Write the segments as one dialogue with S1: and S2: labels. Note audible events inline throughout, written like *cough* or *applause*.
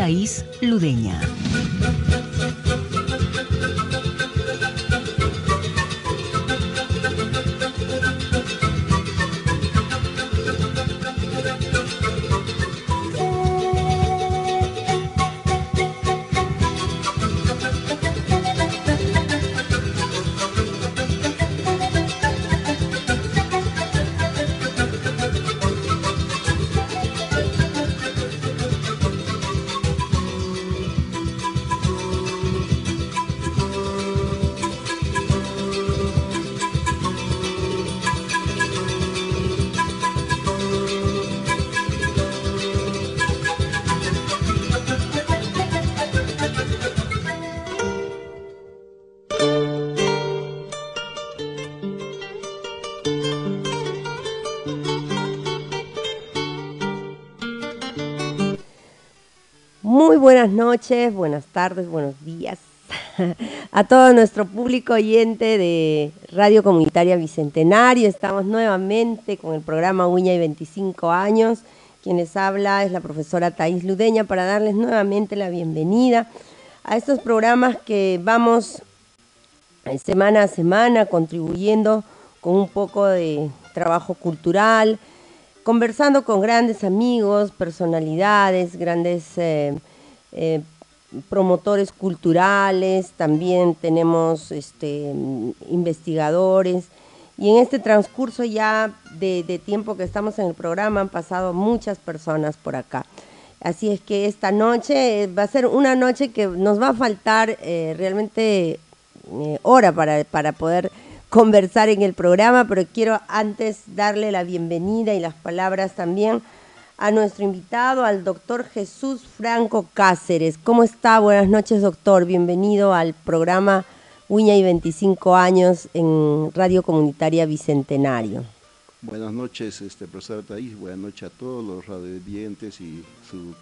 S1: Thais Ludeña.
S2: Buenas noches, buenas tardes, buenos días *laughs* a todo nuestro público oyente de Radio Comunitaria Bicentenario. Estamos nuevamente con el programa Uña y 25 años. Quien les habla es la profesora Thais Ludeña para darles nuevamente la bienvenida a estos programas que vamos eh, semana a semana contribuyendo con un poco de trabajo cultural, conversando con grandes amigos, personalidades, grandes eh, eh, promotores culturales, también tenemos este, investigadores. Y en este transcurso ya de, tiempo que estamos en el programa han pasado muchas personas por acá. Así es que esta noche va a ser una noche que nos va a faltar eh, realmente eh, hora para, para poder conversar en el programa, pero quiero antes darle la bienvenida y las palabras también a nuestro invitado, al doctor Jesús Franco Cáceres. ¿Cómo está? Buenas noches, doctor. Bienvenido al programa Uña y 25 años en Radio Comunitaria Bicentenario.
S3: Buenas noches, este, profesor Taís. Buenas noches a todos los radiovidentes y su,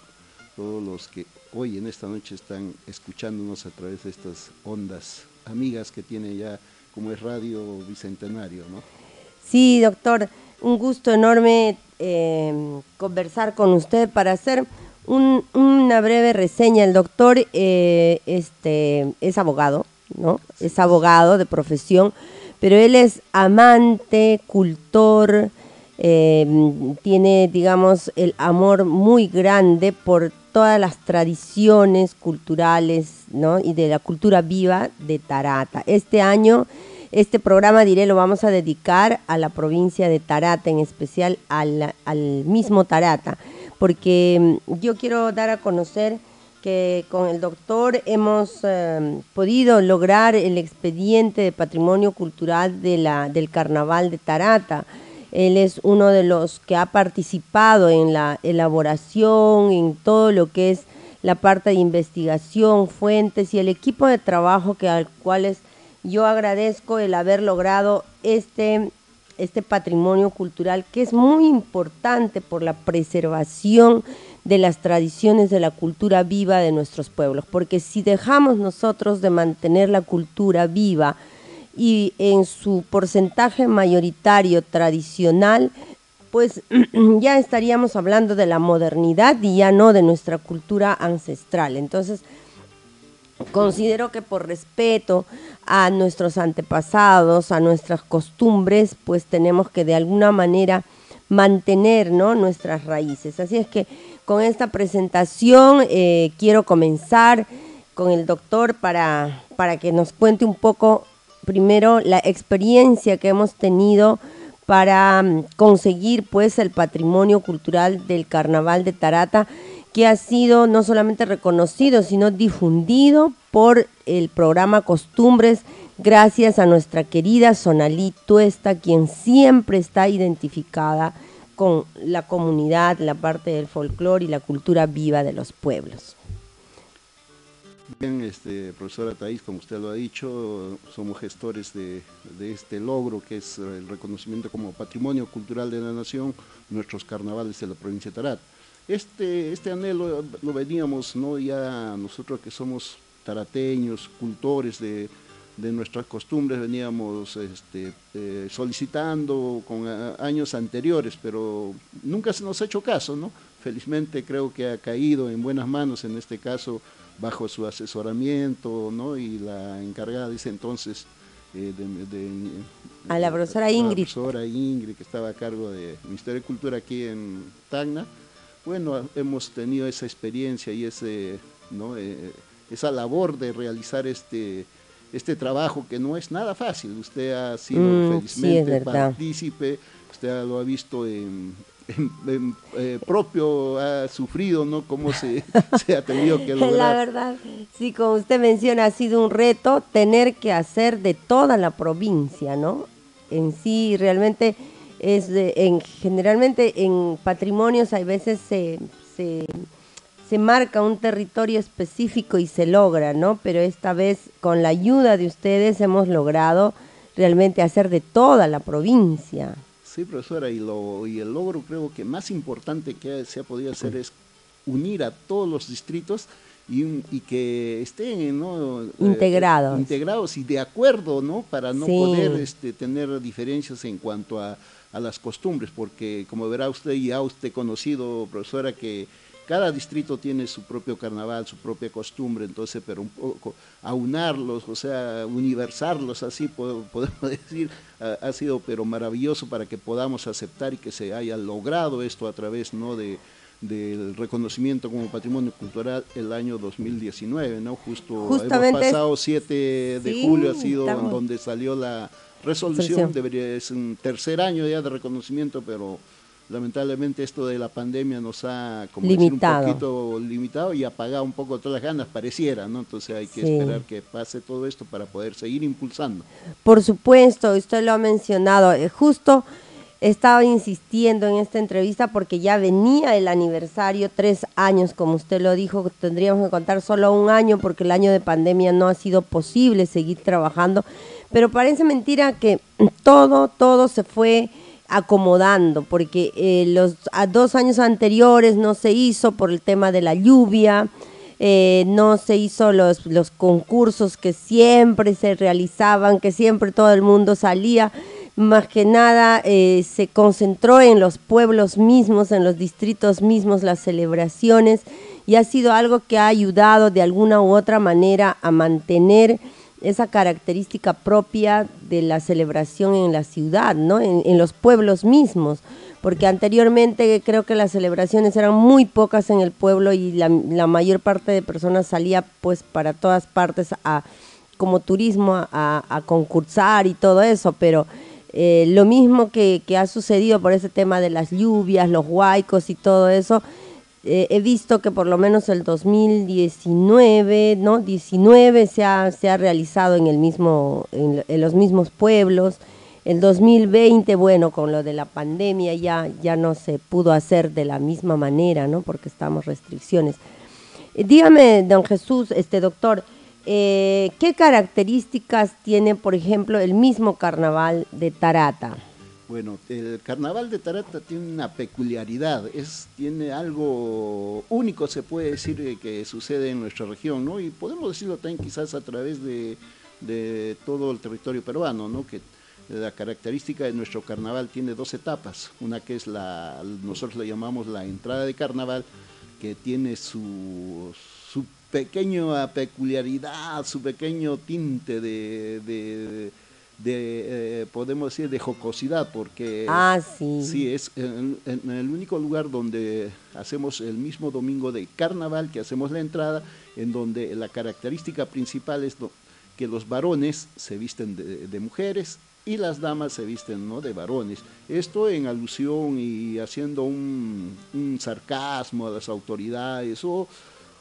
S3: todos los que hoy en esta noche están escuchándonos a través de estas ondas amigas que tiene ya como es Radio Bicentenario, ¿no?
S2: Sí, doctor, un gusto enorme eh, conversar con usted para hacer un, una breve reseña. El doctor eh, este, es abogado, ¿no? Es abogado de profesión, pero él es amante, cultor, eh, tiene, digamos, el amor muy grande por todas las tradiciones culturales, ¿no? Y de la cultura viva de Tarata. Este año este programa, diré, lo vamos a dedicar a la provincia de Tarata, en especial al, mismo Tarata, porque mm, yo quiero dar a conocer que con el doctor hemos eh, podido lograr el expediente de patrimonio cultural de la, del carnaval de Tarata. Él es uno de los que ha participado en la elaboración, en todo lo que es la parte de investigación, fuentes y el equipo de trabajo que al cual es yo agradezco el haber logrado este, este patrimonio cultural que es muy importante por la preservación de las tradiciones de la cultura viva de nuestros pueblos, porque si dejamos nosotros de mantener la cultura viva y en su porcentaje mayoritario tradicional, pues *clears throat* ya estaríamos hablando de la modernidad y ya no de nuestra cultura ancestral. Entonces, Considero que por respeto a nuestros antepasados, a nuestras costumbres, pues tenemos que de alguna manera mantener ¿no? nuestras raíces. Así es que con esta presentación eh, quiero comenzar con el doctor para, para que nos cuente un poco primero la experiencia que hemos tenido para mm, conseguir pues el patrimonio cultural del carnaval de Tarata que ha sido no solamente reconocido, sino difundido por el programa Costumbres, gracias a nuestra querida Sonalí Tuesta, quien siempre está identificada con la comunidad, la parte del folclore y la cultura viva de los pueblos.
S3: Bien, este, profesora Thais, como usted lo ha dicho, somos gestores de, este logro que es el reconocimiento como Patrimonio Cultural de la Nación, nuestros carnavales de la provincia de Tarat. Este, este anhelo lo veníamos, ¿no? ya nosotros que somos tarateños, cultores de, nuestras costumbres, veníamos este, eh, solicitando con años anteriores, pero nunca se nos ha hecho caso, ¿no? Felizmente creo que ha caído en buenas manos, en este caso, bajo su asesoramiento, ¿no? Y la encargada de ese entonces, eh, de,
S2: a la profesora Ingrid.
S3: La profesora Ingrid, que estaba a cargo de Ministerio de Cultura aquí en Tacna. Bueno, hemos tenido esa experiencia y ese, ¿no? Eh, esa labor de realizar este, este trabajo que no es nada fácil. Usted ha sido mm, felizmente partícipe, usted lo ha visto en, eh, propio, ha sufrido, ¿no? Cómo se, *laughs* se, ha tenido que lograr.
S2: La verdad, sí, como usted menciona, ha sido un reto tener que hacer de toda la provincia, ¿no? En sí, realmente es en, generalmente en patrimonios hay veces se, se se marca un territorio específico y se logra, ¿no? Pero esta vez con la ayuda de ustedes hemos logrado realmente hacer de toda la provincia.
S3: Sí, profesora, y, lo, y el logro creo que más importante que se ha podido hacer es unir a todos los distritos y, y que estén ¿no?
S2: Eh, integrados.
S3: integrados y de acuerdo, ¿no? Para no poder este, tener diferencias en cuanto a, a las costumbres, porque como verá usted y ha usted conocido, profesora, que cada distrito tiene su propio carnaval, su propia costumbre, entonces, pero un poco aunarlos, o sea, universarlos, así *laughs* podemos decir, ha, sido pero maravilloso para que podamos aceptar y que se haya logrado esto a través, ¿no?, de, del reconocimiento como patrimonio cultural el año 2019, ¿no? Justo el pasado 7 de julio ha sido donde salió la resolución, debería ser un tercer año ya de reconocimiento, pero lamentablemente esto de la pandemia nos ha como limitado. un poquito limitado y apagado un poco todas las ganas, pareciera, ¿no? Entonces hay que esperar que pase todo esto para poder seguir impulsando.
S2: Por supuesto, usted lo ha mencionado, eh, justo estaba insistiendo en esta entrevista porque ya venía el aniversario, tres años, como usted lo dijo, tendríamos que contar solo un año porque el año de pandemia no ha sido posible seguir trabajando, pero parece mentira que todo, todo se fue acomodando, porque eh, los a dos años anteriores no se hizo por el tema de la lluvia, eh, no se hizo los, los concursos que siempre se realizaban, que siempre todo el mundo salía, más que nada eh, se concentró en los pueblos mismos, en los distritos mismos, las celebraciones, y ha sido algo que ha ayudado de alguna u otra manera a mantener esa característica propia de la celebración en la ciudad, ¿no? En, los pueblos mismos, porque anteriormente creo que las celebraciones eran muy pocas en el pueblo y la, mayor parte de personas salía pues para todas partes a como turismo a, concursar y todo eso, pero eh, lo mismo que, ha sucedido por ese tema de las lluvias, los huaicos y todo eso, eh, he visto que por lo menos el 2019, ¿no? 19 se ha, se ha realizado en, el mismo, en, los mismos pueblos. El 2020, bueno, con lo de la pandemia ya, ya no se pudo hacer de la misma manera, ¿no? Porque estamos restricciones. Eh, dígame, don Jesús, este doctor, eh, ¿qué características tiene, por ejemplo, el mismo carnaval de Tarata?
S3: Bueno, el carnaval de Tarata tiene una peculiaridad, es, tiene algo único, se puede decir, eh, que sucede en nuestra región, ¿no? Y podemos decirlo también quizás a través de, todo el territorio peruano, ¿no? Que la característica de nuestro carnaval tiene dos etapas, una que es la, nosotros le llamamos la entrada de carnaval, que tiene su, su pequeña peculiaridad, su pequeño tinte de de, eh, podemos decir, de jocosidad, porque
S2: ah, sí.
S3: sí es en, el único lugar donde hacemos el mismo domingo de carnaval, que hacemos la entrada, en donde la característica principal es que los varones se visten de, mujeres y las damas se visten ¿no? de varones. Esto en alusión y haciendo un, un sarcasmo a las autoridades o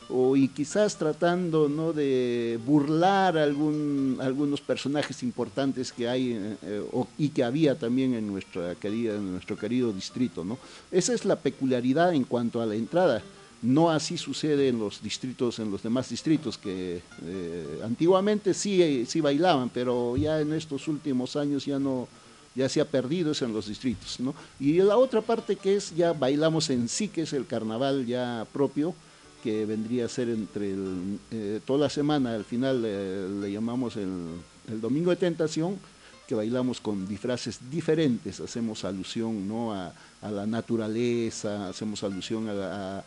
S3: o y quizás tratando ¿no? de burlar algún, algunos personajes importantes que hay eh, y que había también en, nuestra querida, en nuestro querido distrito. ¿no? Esa es la peculiaridad en cuanto a la entrada. No así sucede en los distritos, en los demás distritos, que eh, antiguamente sí, sí bailaban, pero ya en estos últimos años ya no, ya se ha perdido eso en los distritos, ¿no? Y la otra parte que es ya bailamos en sí, que es el carnaval ya propio, que vendría a ser entre eh, toda la semana, al final eh, le llamamos el, Domingo de Tentación, que bailamos con disfraces diferentes, hacemos alusión ¿no? a, la naturaleza, hacemos alusión a,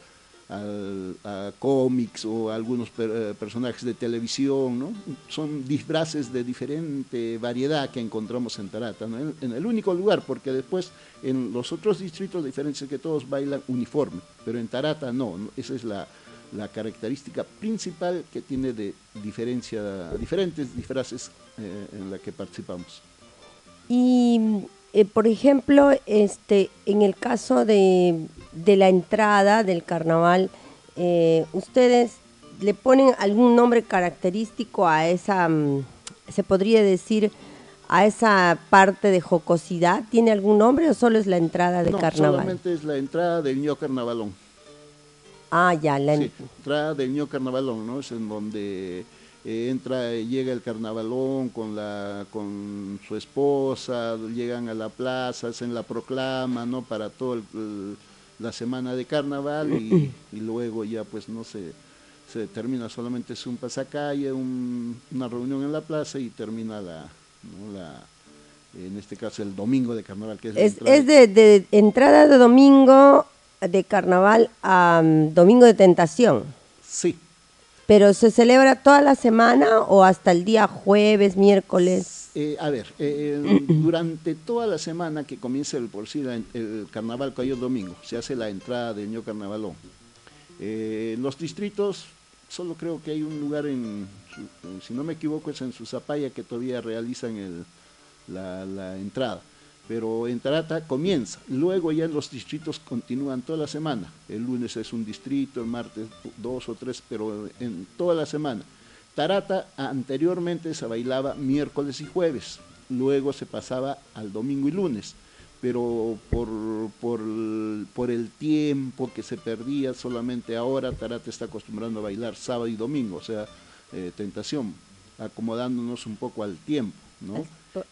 S3: a, cómics o a algunos eh, personajes de televisión, ¿no? son disfraces de diferente variedad que encontramos en Tarata, en, el único lugar, porque después en los otros distritos, la diferencia es que todos bailan uniforme, pero en Tarata no, esa es la, la característica principal que tiene de diferencia, diferentes disfraces eh, en la que participamos.
S2: Y, eh, por ejemplo, este, en el caso de, la entrada del carnaval, eh, ¿ustedes le ponen algún nombre característico a esa, mm, se podría decir, a esa parte de jocosidad? ¿Tiene algún nombre o solo es la entrada de carnaval?
S3: solamente es la entrada del niño carnavalón.
S2: Ah, ya, la
S3: sí, entrada del niño carnavalón, ¿no? Es en donde eh, entra, llega el carnavalón con, la, con su esposa, llegan a la plaza, hacen la proclama, ¿no? Para toda la semana de carnaval y, luego ya pues no se, se termina, solamente es un pasacalle, una reunión en la plaza y termina la, la en este caso el domingo de carnaval. Que
S2: es, es, de, de entrada de domingo de carnaval a mm, Domingo de Tentación.
S3: Sí.
S2: ¿Pero se celebra toda la semana o hasta el día jueves, miércoles?
S3: Eh, a ver, eh, eh, *clears throat* durante toda la semana que comienza el por sí el carnaval cayó domingo, se hace la entrada del Ño Carnavalón. los distritos, solo creo que hay un lugar en, si no me equivoco, es en Susapaya que todavía realizan el, la, la entrada pero en Tarata comienza, luego ya en los distritos continúan toda la semana, el lunes es un distrito, el martes dos o tres, pero en toda la semana. Tarata anteriormente se bailaba miércoles y jueves, luego se pasaba al domingo y lunes, pero por, por, el tiempo que se perdía, solamente ahora Tarata está acostumbrando a bailar sábado y domingo, o sea, eh, tentación, acomodándonos un poco al tiempo, ¿no?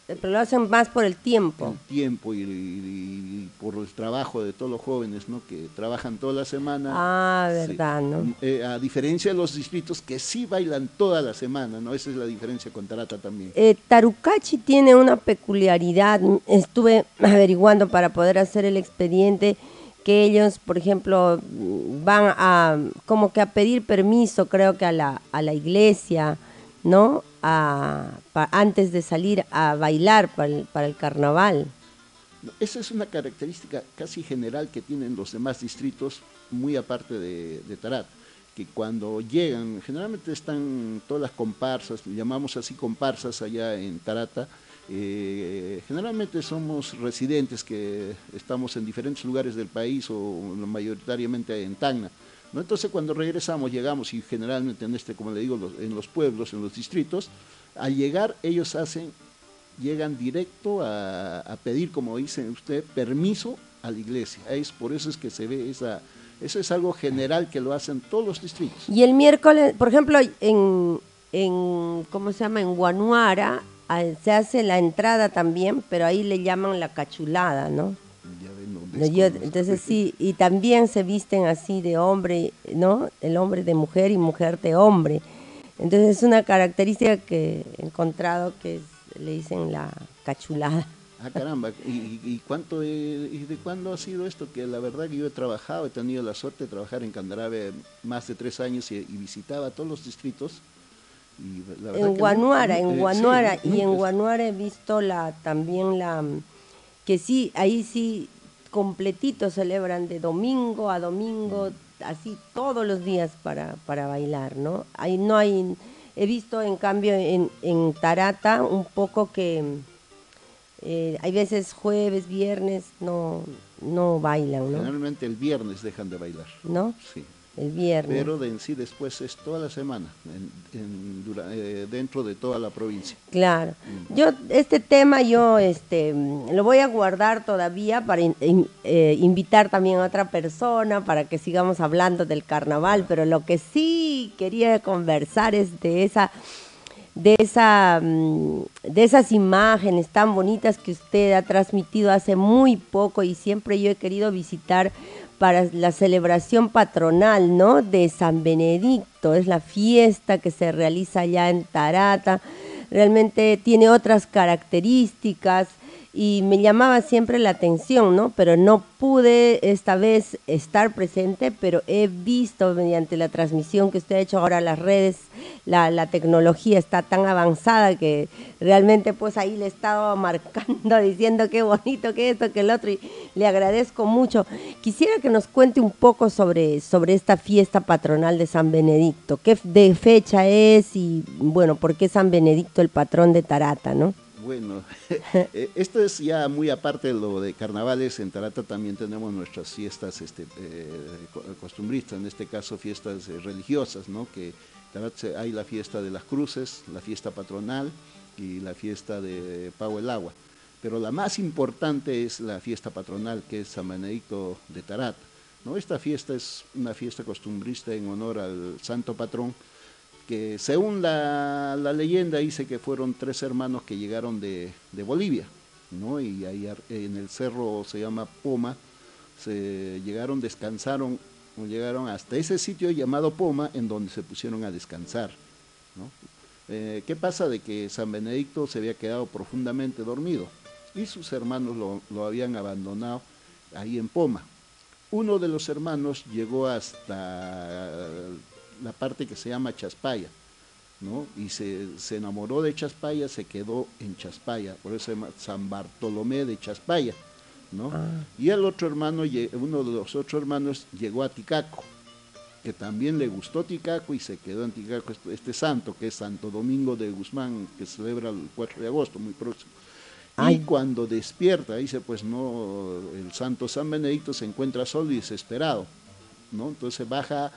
S2: Pero lo hacen más por el tiempo.
S3: El tiempo y, por el trabajo de todos los jóvenes, ¿no? Que trabajan toda la semana.
S2: Ah, verdad, ¿no?
S3: Eh, a diferencia de los distritos que sí bailan toda la semana, ¿no? Esa es la diferencia con Tarata también.
S2: Eh, Tarucachi tiene una peculiaridad. Estuve averiguando para poder hacer el expediente que ellos, por ejemplo, van a como que a pedir permiso, creo que a la, a la iglesia, ¿no? antes de salir a bailar para el, carnaval.
S3: Esa es una característica casi general que tienen los demás distritos, muy aparte de, Tarat, que cuando llegan, generalmente están todas las comparsas, llamamos así comparsas allá en Tarata, eh, generalmente somos residentes que estamos en diferentes lugares del país o mayoritariamente en Tacna entonces cuando regresamos, llegamos y generalmente en este, como le digo, en los pueblos, en los distritos, al llegar ellos hacen, llegan directo a, pedir, como dice usted, permiso a la iglesia. Es, por eso es que se ve esa, eso es algo general que lo hacen todos los distritos.
S2: Y el miércoles, por ejemplo, en, en ¿cómo se llama? En Guanuara se hace la entrada también, pero ahí le llaman la cachulada, ¿no? Entonces sí, y también se visten así de hombre, ¿no? El hombre de mujer y mujer de hombre. Entonces es una característica que he encontrado que le dicen la cachulada.
S3: Ah, caramba, ¿y, cuánto y de cuándo ha sido esto? Que la verdad que yo he trabajado, he tenido la suerte de trabajar en Candarave más de tres años y, visitaba todos los distritos.
S2: en Guanuara, en eh, Guanuara, y en Guanuara he visto la también la, que sí, ahí sí completito celebran de domingo a domingo, así todos los días para, para bailar, ¿no? Ahí no hay, he visto en cambio en, en Tarata un poco que eh, hay veces jueves, viernes no, no bailan, ¿no?
S3: Generalmente el viernes dejan de bailar.
S2: ¿No?
S3: Sí.
S2: El viernes.
S3: Pero de en sí después es toda la semana, eh, dentro de toda la provincia.
S2: Claro. Yo, este tema yo este, lo voy a guardar todavía para eh, invitar también a otra persona para que sigamos hablando del carnaval, pero lo que sí quería conversar es de esa de, esa, mm, de esas imágenes tan bonitas que usted ha transmitido hace muy poco y siempre yo he querido visitar para la celebración patronal, ¿no? De San Benedicto, es la fiesta que se realiza allá en Tarata, realmente tiene otras características, y me llamaba siempre la atención, ¿no? Pero no pude esta vez estar presente, pero he visto mediante la transmisión que usted ha hecho ahora las redes, la, la tecnología está tan avanzada que realmente pues ahí le estaba *laughs* marcando, diciendo qué bonito, que esto, que el otro, y le agradezco mucho. Quisiera que nos cuente un poco sobre, sobre esta fiesta patronal de San Benedicto, qué de fecha es y bueno, por qué San Benedicto el patrón de Tarata, ¿no?
S3: Bueno, *laughs* eh, esto es ya muy aparte de lo de carnavales. En Tarata también tenemos nuestras fiestas este, eh, costumbristas, en este caso fiestas eh, religiosas, ¿no? Que hay la fiesta de las cruces, la fiesta patronal y la fiesta de Pago el Agua. Pero la más importante es la fiesta patronal, que es San Benedicto de Tarata. ¿no? Esta fiesta es una fiesta costumbrista en honor al santo patrón que según la, leyenda dice que fueron tres hermanos que llegaron de, Bolivia, ¿no? Y ahí en el cerro se llama Poma, se llegaron, descansaron, llegaron hasta ese sitio llamado Poma, en donde se pusieron a descansar, ¿no? Eh, ¿Qué pasa? De que San Benedicto se había quedado profundamente dormido y sus hermanos lo, lo habían abandonado ahí en Poma. Uno de los hermanos llegó hasta la parte que se llama Chaspaya, ¿no? Y se, enamoró de Chaspaya, se quedó en Chaspaya, por eso se llama San Bartolomé de Chaspaya, ¿no? Ah. Y el otro hermano, uno de los otros hermanos llegó a Ticaco, que también le gustó Ticaco y se quedó en Ticaco este, este santo, que es Santo Domingo de Guzmán, que celebra el 4 de agosto, muy próximo. Y cuando despierta, dice, pues no, el santo San Benedicto se encuentra solo y desesperado, ¿no? Entonces baja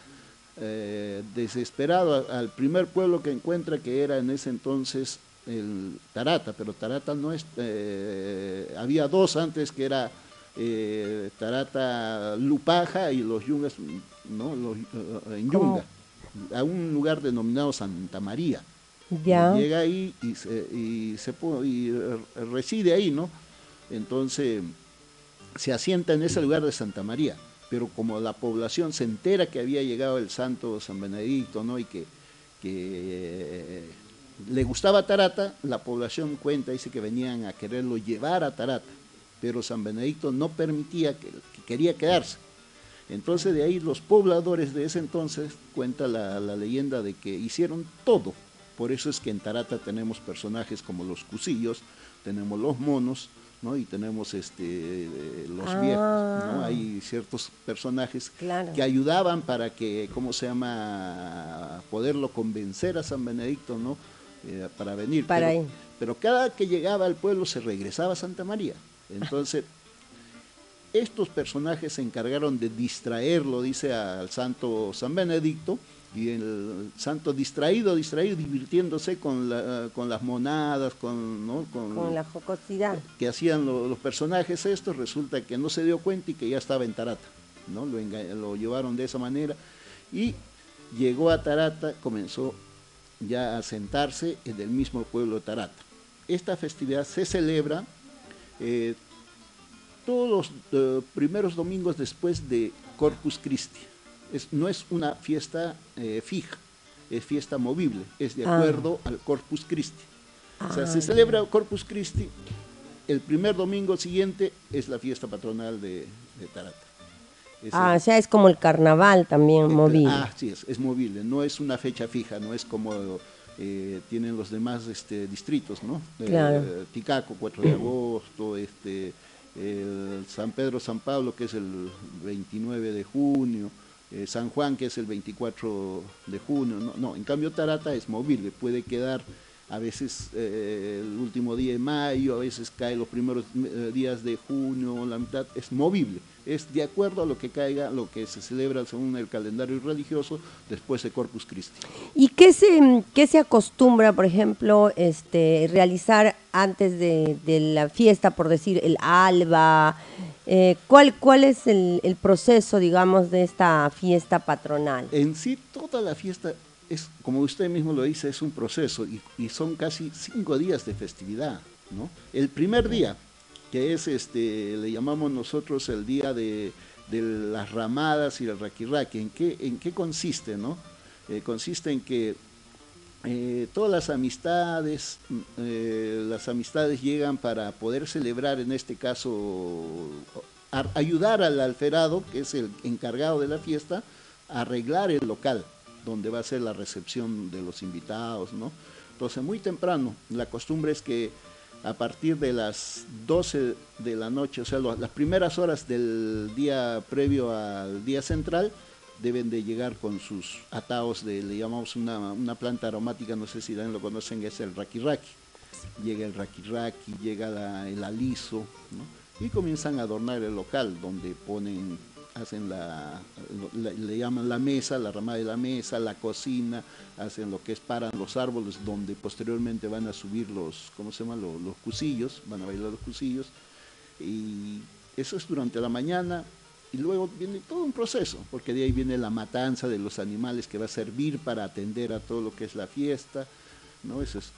S3: eh, desesperado al primer pueblo que encuentra, que era en ese entonces el Tarata, pero Tarata no es, eh, había dos antes que era eh, Tarata Lupaja y los Yungas, ¿no? Los, en Yunga, a un lugar denominado Santa María. Llega ahí y, se, y, se, y reside ahí, ¿no? Entonces se asienta en ese lugar de Santa María pero como la población se entera que había llegado el santo San Benedicto, ¿no? Y que, eh, le gustaba Tarata, la población cuenta, dice que venían a quererlo llevar a Tarata, pero San Benedicto no permitía, que, quería quedarse. Entonces de ahí los pobladores de ese entonces, cuenta la, la leyenda de que hicieron todo. Por eso es que en Tarata tenemos personajes como los cusillos, tenemos los monos, y tenemos este, los viejos, ¿no? Ah. Hay ciertos personajes que ayudaban para que, ¿cómo se llama?, poderlo convencer a San Benedicto, ¿no?, eh, para venir. pero, pero cada que llegaba al pueblo se regresaba a Santa María. Entonces, estos personajes se encargaron de distraerlo, dice al santo San Benedicto, y el santo distraído, distraído, divirtiéndose con, la, con las monadas, con, ¿no?
S2: con, la jocosidad.
S3: Que hacían los personajes estos, resulta que no se dio cuenta y que ya estaba en Tarata, ¿no? Lo, lo llevaron de esa manera y llegó a Tarata, comenzó ya a sentarse en el mismo pueblo de Tarata. Esta festividad se celebra eh, todos los eh, primeros domingos después de Corpus Christi no es una fiesta eh, fija, es fiesta movible, es de ah. acuerdo al Corpus Christi. o sea, se ah, celebra Corpus Christi, el primer domingo siguiente es la fiesta patronal de, Tarata.
S2: ah, o sea, es como el carnaval también eh, movible.
S3: Ah, sí, es, es movible, no es una fecha fija, no es como eh, tienen los demás este, distritos, ¿no? Ticaco, 4 de agosto, este, San Pedro, San Pablo, que es el 29 de junio, eh, San Juan, que es el 24 de junio. No, en cambio Tarata es movible, puede quedar a veces eh, el último día de mayo, a veces cae los primeros eh, días de junio, la mitad, es movible, es de acuerdo a lo que caiga, lo que se celebra según el calendario religioso después de Corpus Christi.
S2: ¿Y qué se, qué se acostumbra, por ejemplo, este, realizar antes de, la fiesta, por decir, el alba? Eh, ¿cuál, ¿Cuál es el, el proceso, digamos, de esta fiesta patronal?
S3: En sí, toda la fiesta es, como usted mismo lo dice, es un proceso y, son casi cinco días de festividad. ¿no? El primer día, que es, este, le llamamos nosotros el día de, las ramadas y el raquirraqui, ¿en qué, en qué consiste? ¿no? Eh, consiste en que eh, todas las amistades, eh, las amistades llegan para poder celebrar, en este caso, ayudar al alferado, que es el encargado de la fiesta, a arreglar el local donde va a ser la recepción de los invitados, ¿no? Entonces, muy temprano, la costumbre es que a partir de las 12 de la noche, o sea, las primeras horas del día previo al día central, deben de llegar con sus ataos de, le llamamos una, planta aromática, no sé si lo conocen, es el raquirraqui. Llega el raquirraqui, llega el aliso, ¿no? y comienzan a adornar el local, donde ponen hacen la, le llaman la mesa, la ramada de la mesa, la cocina, hacen lo que es paran los árboles donde posteriormente van a subir los, ¿cómo se llama? Los, los cusillos, van a bailar los cusillos. Y eso es durante la mañana y luego viene todo un proceso, porque de ahí viene la matanza de los animales que va a servir para atender a todo lo que es la fiesta, ¿no? Eso es.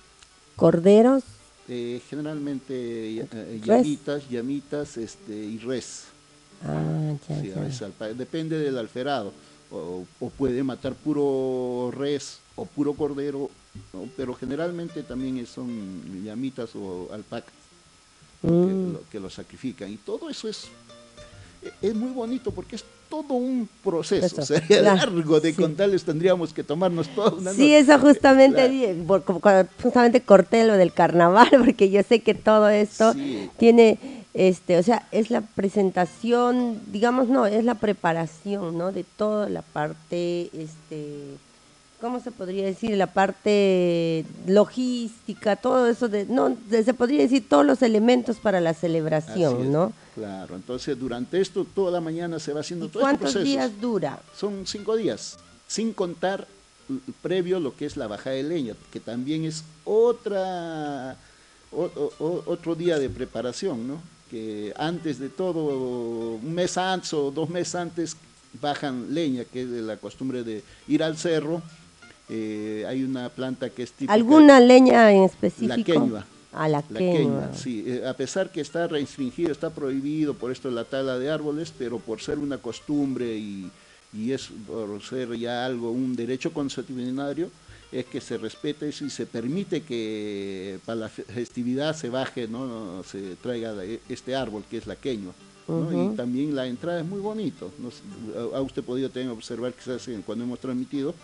S2: ¿Corderos?
S3: Eh, generalmente eh, llamitas, llamitas este, y res.
S2: Ah,
S3: depende del alferado. O, puede matar puro res o puro cordero, pero generalmente también son llamitas o alpacas mm. que, lo, sacrifican. Y todo eso es, es muy bonito porque es todo un proceso. Sería largo de contarles, tendríamos que tomarnos toda una
S2: Sí, eso justamente, justamente corté lo del carnaval, *laughs* porque yo sé que todo esto tiene este, o sea, es la presentación, digamos, no, es la preparación, ¿no? De toda la parte, este, ¿cómo se podría decir? La parte logística, todo eso, de, no, se podría decir todos los elementos para la celebración, ¿no?
S3: Claro, entonces durante esto, toda la mañana se va haciendo todo este
S2: ¿Cuántos días dura?
S3: Son cinco días, sin contar previo lo que es la baja de leña, que también es otra, otro día de preparación, ¿no? antes de todo, un mes antes o dos meses antes, bajan leña, que es de la costumbre de ir al cerro. Eh, hay una planta que es típica.
S2: ¿Alguna leña en específico?
S3: La queña.
S2: Ah, la, queña.
S3: sí. Eh, a pesar que está restringido, está prohibido por esto la tala de árboles, pero por ser una costumbre y, y es por ser ya algo, un derecho consuetudinario, es que se respete eso y se permite que para la festividad se baje, ¿no? se traiga este árbol que es la queña. Y también la entrada es muy bonito. ha usted podido también observar hace cuando hemos transmitido,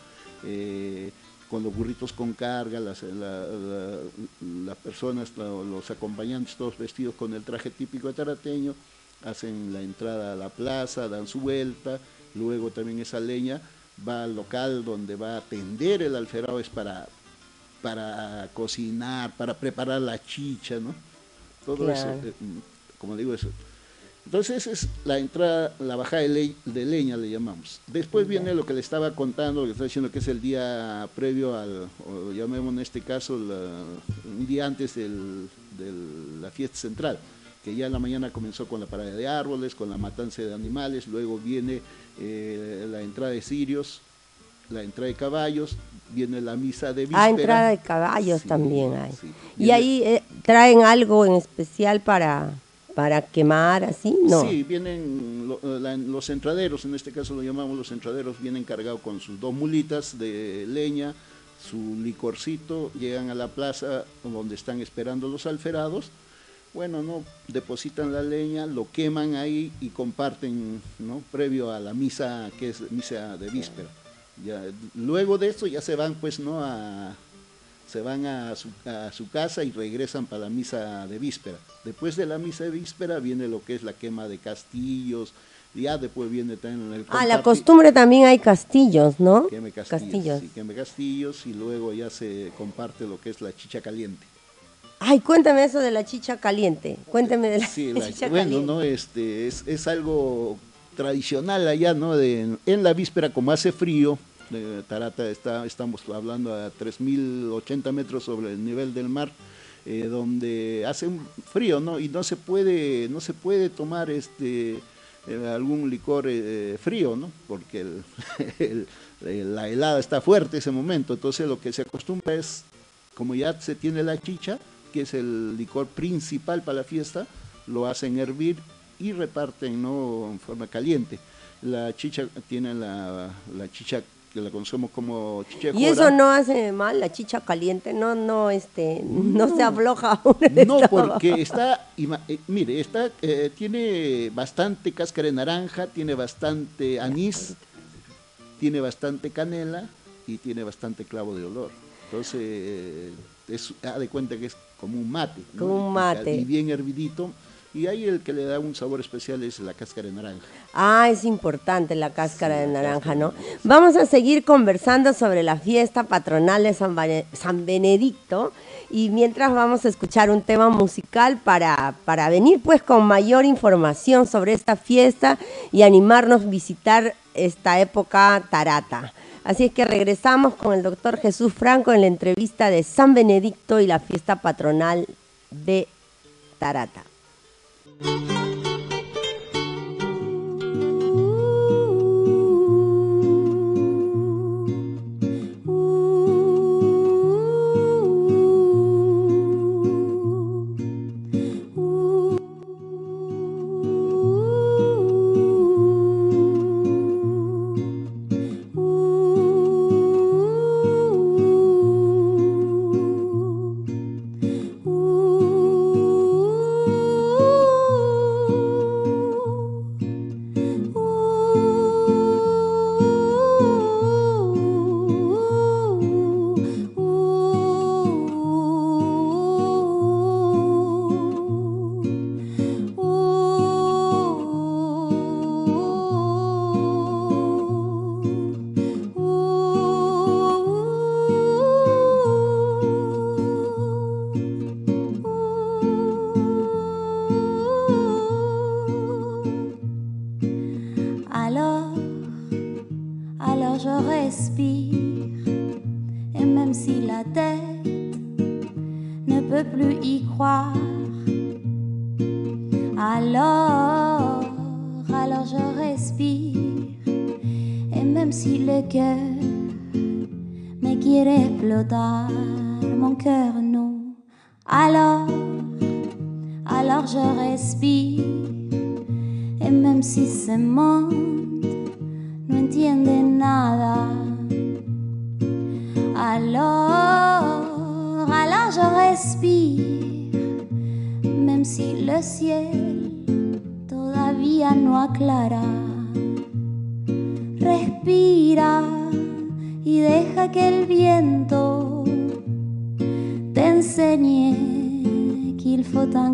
S3: eh, con los burritos con carga, las, las personas, los acompañantes, todos vestidos con el traje típico de tarateño, hacen la entrada a la plaza, dan su vuelta, luego también esa leña va al local donde va a atender el alferado, es para, para cocinar, para preparar la chicha, ¿no? Todo eso, eh, como digo eso. Entonces es la entrada, la bajada de, leña le llamamos. Después viene lo que le estaba contando, lo que está diciendo que es el día previo al, o llamemos en este caso, un día antes de la fiesta central que ya en la mañana comenzó con la parada de árboles, con la matanza de animales, luego viene eh, la entrada de cirios, la entrada de caballos, viene la misa de víspera.
S2: Ah, entrada de caballos también hay. ¿Y ahí eh, traen algo en especial para, para quemar así? No.
S3: Sí, vienen los entraderos, en este caso lo llamamos los entraderos, vienen cargados con sus dos mulitas de leña, su licorcito, llegan a la plaza donde están esperando los alferados, bueno, no, depositan la leña, lo queman ahí y comparten, ¿no? Previo a la misa, que es misa de víspera. Luego de esto ya se van, pues, ¿no? A, se van a su, a su, casa y regresan para la misa de víspera. Después de la misa de víspera viene lo que es la quema de castillos, Ya después viene también el
S4: Ah, la costumbre también hay castillos, ¿no?
S3: Queme castillos. castillos. Sí, queme castillos y luego ya se comparte lo que es la chicha caliente.
S4: Ay, cuéntame eso de la chicha caliente. Cuéntame de la
S3: sí, *laughs*
S4: chicha
S3: bueno, no, este, es, es, algo tradicional allá, ¿no? De, en la víspera, como hace frío, Tarata está, estamos hablando a 3.080 metros sobre el nivel del mar, eh, donde hace un frío, ¿no? Y no se puede, no se puede tomar este eh, algún licor eh, frío, ¿no? Porque *laughs* la helada está fuerte ese momento. Entonces lo que se acostumbra es, como ya se tiene la chicha, que es el licor principal para la fiesta, lo hacen hervir y reparten ¿no? en forma caliente. La chicha tiene la, la chicha que la conocemos como chicha
S4: Y eso no hace mal, la chicha caliente, no, no, este, no, se afloja. *laughs*
S3: no, porque está, eh, mire, está, eh, tiene bastante cáscara de naranja, tiene bastante anís, tiene bastante canela y tiene bastante clavo de olor. Entonces, eh, es, da de cuenta que es como un mate.
S4: Como un mate.
S3: Y bien hervidito y ahí el que le da un sabor especial es la cáscara de naranja.
S4: Ah, es importante la cáscara de naranja, ¿no? Vamos a seguir conversando sobre la fiesta patronal de San, Benedicto y mientras vamos a escuchar un tema musical para, para venir pues con mayor información sobre esta fiesta y animarnos a visitar esta época tarata. Así es que regresamos con el doctor Jesús Franco en la entrevista de San Benedicto y la fiesta patronal de Tarata. Thank you.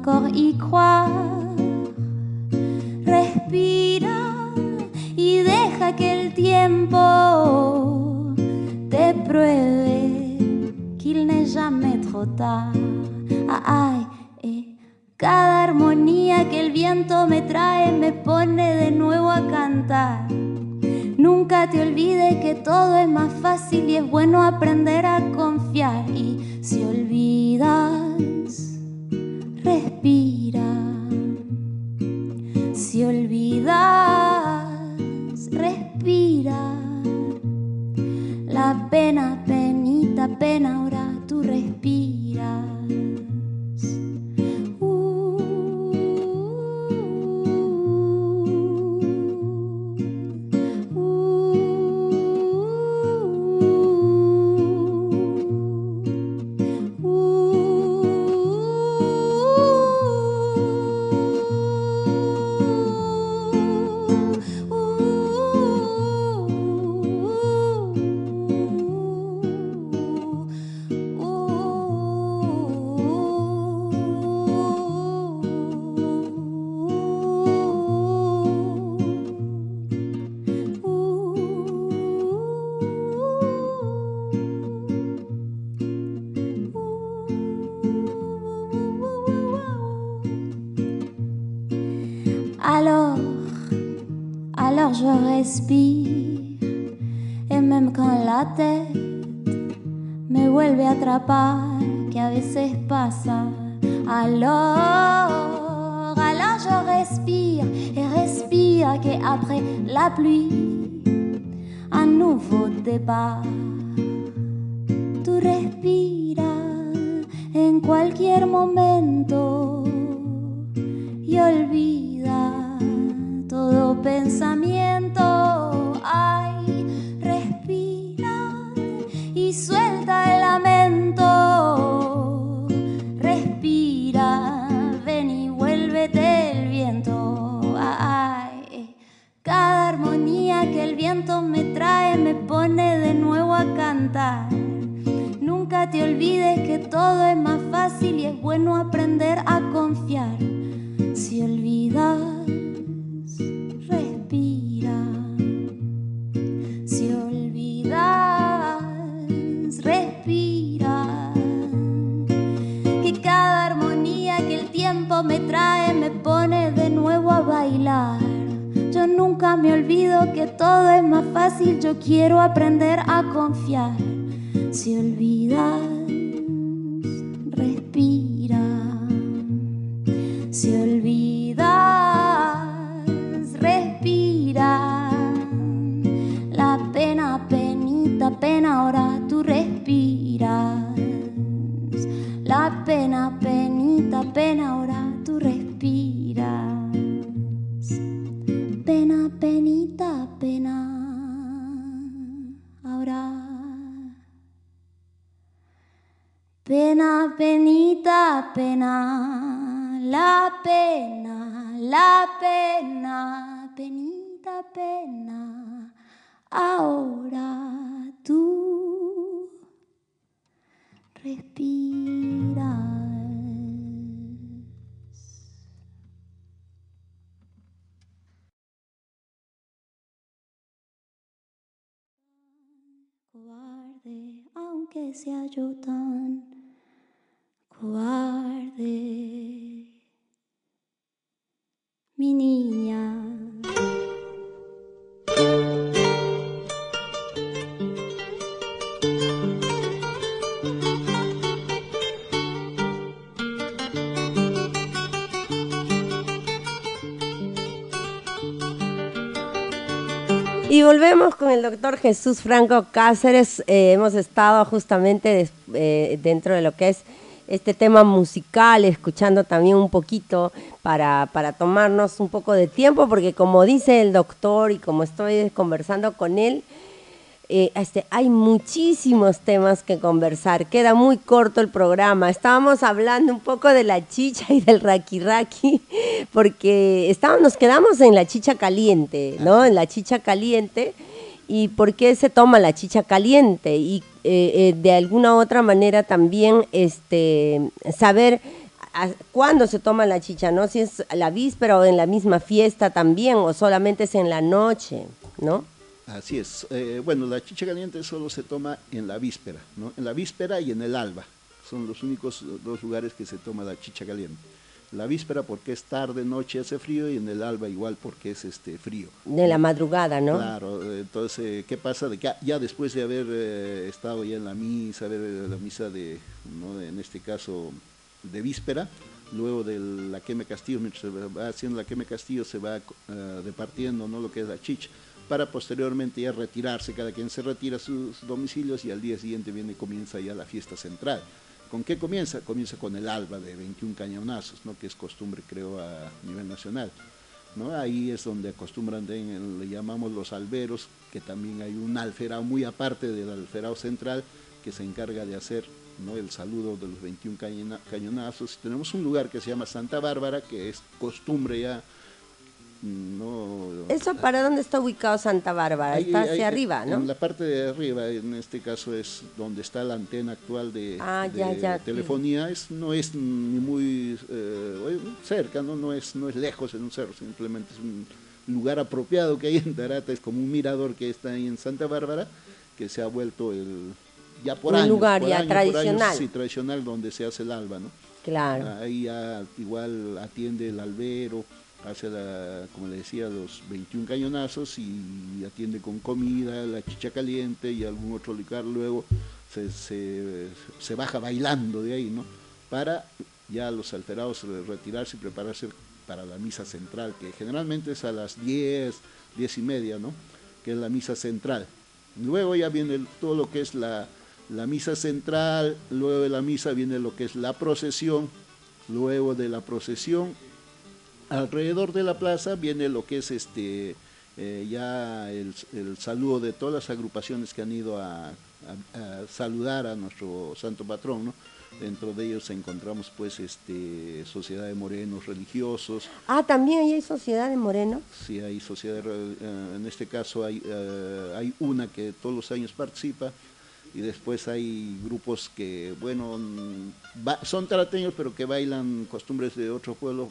S4: encore y. Respira y deja que el tiempo te pruebe qu'il n'est jamais trop tard. Ah, ay. Eh. Cada armonía que el viento me trae me pone de nuevo a cantar. Nunca te olvides que todo es más fácil y es bueno aprender a confiar y se olvidas respira. Si olvidas, respira. La pena que todo es más fácil y es bueno aprender a confiar. Si olvidas, respira. Si olvidas, respira. Que cada armonía que el tiempo me trae me pone de nuevo a bailar. Yo nunca me olvido que todo es más fácil, yo quiero aprender a confiar. Si olvidas, pena, ahora tú respiras. Pena, penita, pena, ahora. Pena, penita, pena, la pena, la pena, penita, pena, ahora tú respiras. Aunque sea yo tan cobarde, mi niña.
S2: Y volvemos con el doctor Jesús Franco Cáceres. Eh, hemos estado justamente des- eh, dentro de lo que es este tema musical, escuchando también un poquito para, para tomarnos un poco de tiempo, porque como dice el doctor y como estoy conversando con él, eh, este, hay muchísimos temas que conversar. Queda muy corto el programa. Estábamos hablando un poco de la chicha y del raki raki, *laughs* porque estábamos, nos quedamos en la chicha caliente, ¿no? En la chicha caliente. ¿Y por qué se toma la chicha caliente? Y eh, eh, de alguna otra manera también este, saber cuándo se toma la chicha, ¿no? Si es la víspera o en la misma fiesta también, o solamente es en la noche, ¿no?
S3: Así es. Eh, bueno, la chicha caliente solo se toma en la víspera, ¿no? En la víspera y en el alba. Son los únicos dos lugares que se toma la chicha caliente. La víspera porque es tarde, noche, hace frío y en el alba igual porque es este frío.
S2: De la madrugada, ¿no?
S3: Claro, entonces, eh, ¿qué pasa? De que ya, ya después de haber eh, estado ya en la misa, ver eh, la misa de, ¿no? en este caso, de víspera, luego de la queme castillo, mientras se va haciendo la queme castillo, se va eh, departiendo ¿no? lo que es la chicha, para posteriormente ya retirarse, cada quien se retira a sus domicilios y al día siguiente viene y comienza ya la fiesta central. ¿Con qué comienza? Comienza con el alba de 21 cañonazos, ¿no? que es costumbre creo a nivel nacional. ¿no? Ahí es donde acostumbran, de- le llamamos los alberos, que también hay un alferao muy aparte del alferao central que se encarga de hacer ¿no? el saludo de los 21 cañona- cañonazos. Tenemos un lugar que se llama Santa Bárbara, que es costumbre ya. No,
S2: ¿Eso para dónde está ubicado Santa Bárbara? Está
S3: ahí-
S2: hacia arriba, ¿no?
S3: En la parte de arriba, en este caso es donde está la antena actual de,
S2: Ah,
S3: de
S2: ya, ya.
S3: telefonía. Es, no es ni muy eh, cerca, ¿no? No, es, no es lejos en un cerro, simplemente es un lugar apropiado que hay en Tarata, es como un mirador que está ahí en Santa Bárbara, que se ha vuelto el ya por
S2: Un
S3: años,
S2: lugar
S3: por
S2: ya
S3: años, por años,
S2: tradicional.
S3: sí, tradicional donde se hace el alba, ¿no?
S2: Claro.
S3: Ahí ya igual atiende el albero, hace, la, como le decía, los 21 cañonazos y atiende con comida, la chicha caliente y algún otro lugar, luego se, se, baja bailando de ahí, ¿no? Para ya los alterados retirarse y prepararse para la misa central, que generalmente es a las 10, 10 y media, ¿no? Que es la misa central. Luego ya viene todo lo que es la, la misa central, luego de la misa viene lo que es la procesión, luego de la procesión alrededor de la plaza viene lo que es este eh, ya el, saludo de todas las agrupaciones que han ido a, saludar a nuestro santo patrón, ¿no? Dentro de ellos encontramos pues este sociedad de morenos religiosos.
S2: Ah, también hay sociedad de morenos.
S3: Sí, hay sociedad, eh, en este caso hay, eh, hay una que todos los años participa y después hay grupos que, bueno, son tarateños pero que bailan costumbres de otro pueblo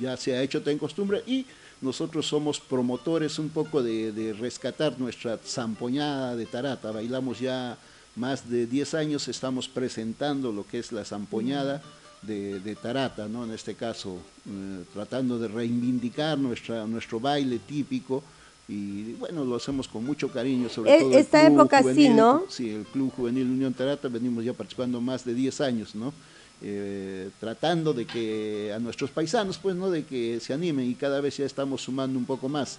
S3: ya se ha hecho tan costumbre y nosotros somos promotores un poco de, rescatar nuestra zampoñada de tarata. Bailamos ya más de 10 años, estamos presentando lo que es la zampoñada de, tarata, ¿no? en este caso, eh, tratando de reivindicar nuestra, nuestro baile típico y bueno, lo hacemos con mucho cariño, sobre todo.
S2: Esta época sí, ¿no?
S3: Sí, el Club Juvenil Unión Tarata, venimos ya participando más de 10 años, ¿no? Eh, tratando de que a nuestros paisanos, pues, ¿no? De que se animen y cada vez ya estamos sumando un poco más.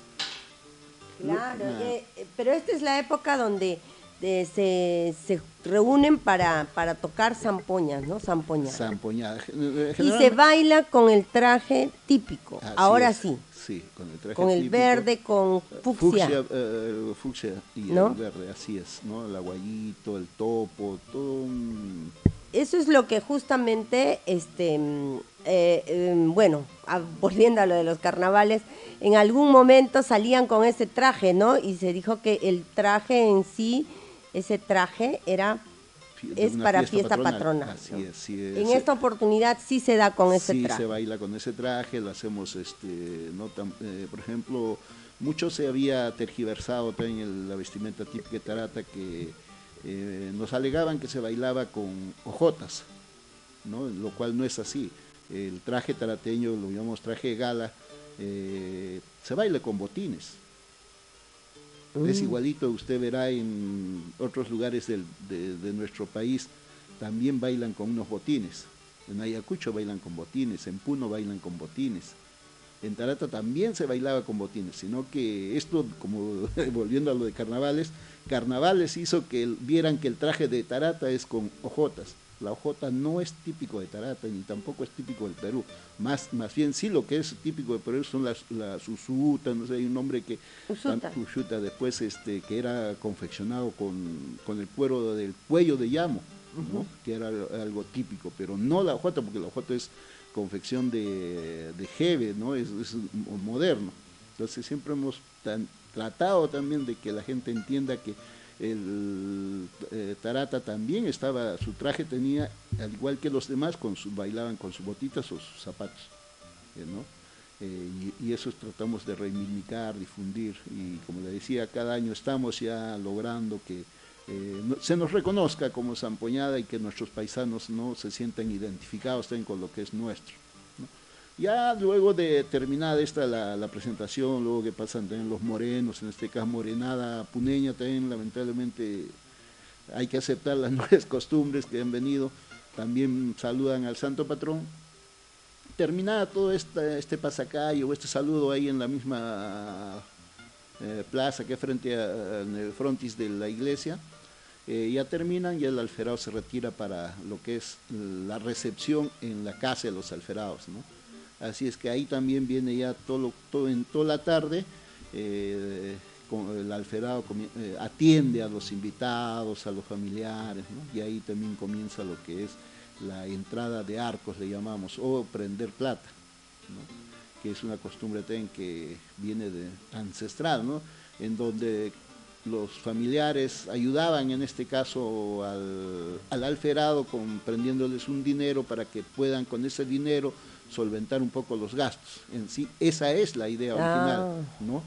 S2: Claro, eh, eh, pero esta es la época donde se, se, reúnen para, para tocar zampoñas, ¿no? Zampoñada.
S3: Zampoñada.
S2: Y se baila con el traje típico, ahora sí.
S3: Sí, con el traje
S2: Con el verde, con fucsia.
S3: Fucsia, fucsia y el verde, así es, ¿no? El aguayito, el topo, todo un
S2: eso es lo que justamente, este, mm, eh, em, bueno, *laughs* volviendo a lo de los carnavales, en algún momento salían con ese traje, ¿no? Y se dijo que el traje en sí, ese traje era es para fiesta, patronal.
S3: Así es, sí
S2: En esta oportunidad sí se da con ese traje.
S3: Sí, se baila con ese traje, lo hacemos, este, no eh, por ejemplo, mucho se había tergiversado también la vestimenta típica Tarata que eh, nos alegaban que se bailaba con ojotas, ¿no? lo cual no es así. El traje tarateño, lo llamamos traje gala, eh, se baila con botines. Es mm. igualito, usted verá en otros lugares de, de, nuestro país, también bailan con unos botines. En Ayacucho bailan con botines, en Puno bailan con botines. En Tarata también se bailaba con botines, sino que esto, como *laughs* volviendo a lo de carnavales, carnavales hizo que vieran que el traje de Tarata es con ojotas. La ojota no es típico de Tarata ni tampoco es típico del Perú. Más, más bien sí lo que es típico de Perú son las, las usutas, no sé, hay un nombre que... Usuta. después este, que era confeccionado con, el cuero del cuello de llamo, que era algo típico, pero no la ojota, porque la ojota es confección de, de jeve, ¿no? Es, es, moderno. Entonces siempre hemos tratado también de que la gente entienda que el eh, Tarata también estaba, su traje tenía, al igual que los demás, con su, bailaban con sus botitas o sus zapatos, eh, ¿no? Eh, y, eso tratamos de reivindicar, difundir, y como le decía, cada año estamos ya logrando que se nos reconozca como Zampoñada y que nuestros paisanos no se sientan identificados también con lo que es nuestro. Ya luego de terminada esta la, presentación, luego que pasan también los morenos, en este caso morenada puneña también lamentablemente hay que aceptar las *laughs* nuevas costumbres que han venido, también saludan al santo patrón. Terminada todo este, este pasacalle o este saludo ahí en la misma eh, plaza que frente a, el frontis de la iglesia, eh, ya terminan y el alferado se retira para lo que es la recepción en la casa de los alferados. Así es que ahí también viene ya todo, en toda la tarde, eh, el alferado eh, atiende a los invitados, a los familiares, y ahí también comienza lo que es la entrada de arcos, le llamamos, o prender plata, que es una costumbre que viene de ancestral, en donde los familiares ayudaban en este caso al, al alferado con prendiéndoles un dinero para que puedan con ese dinero solventar un poco los gastos. En sí, esa es la idea original, ah. ¿no?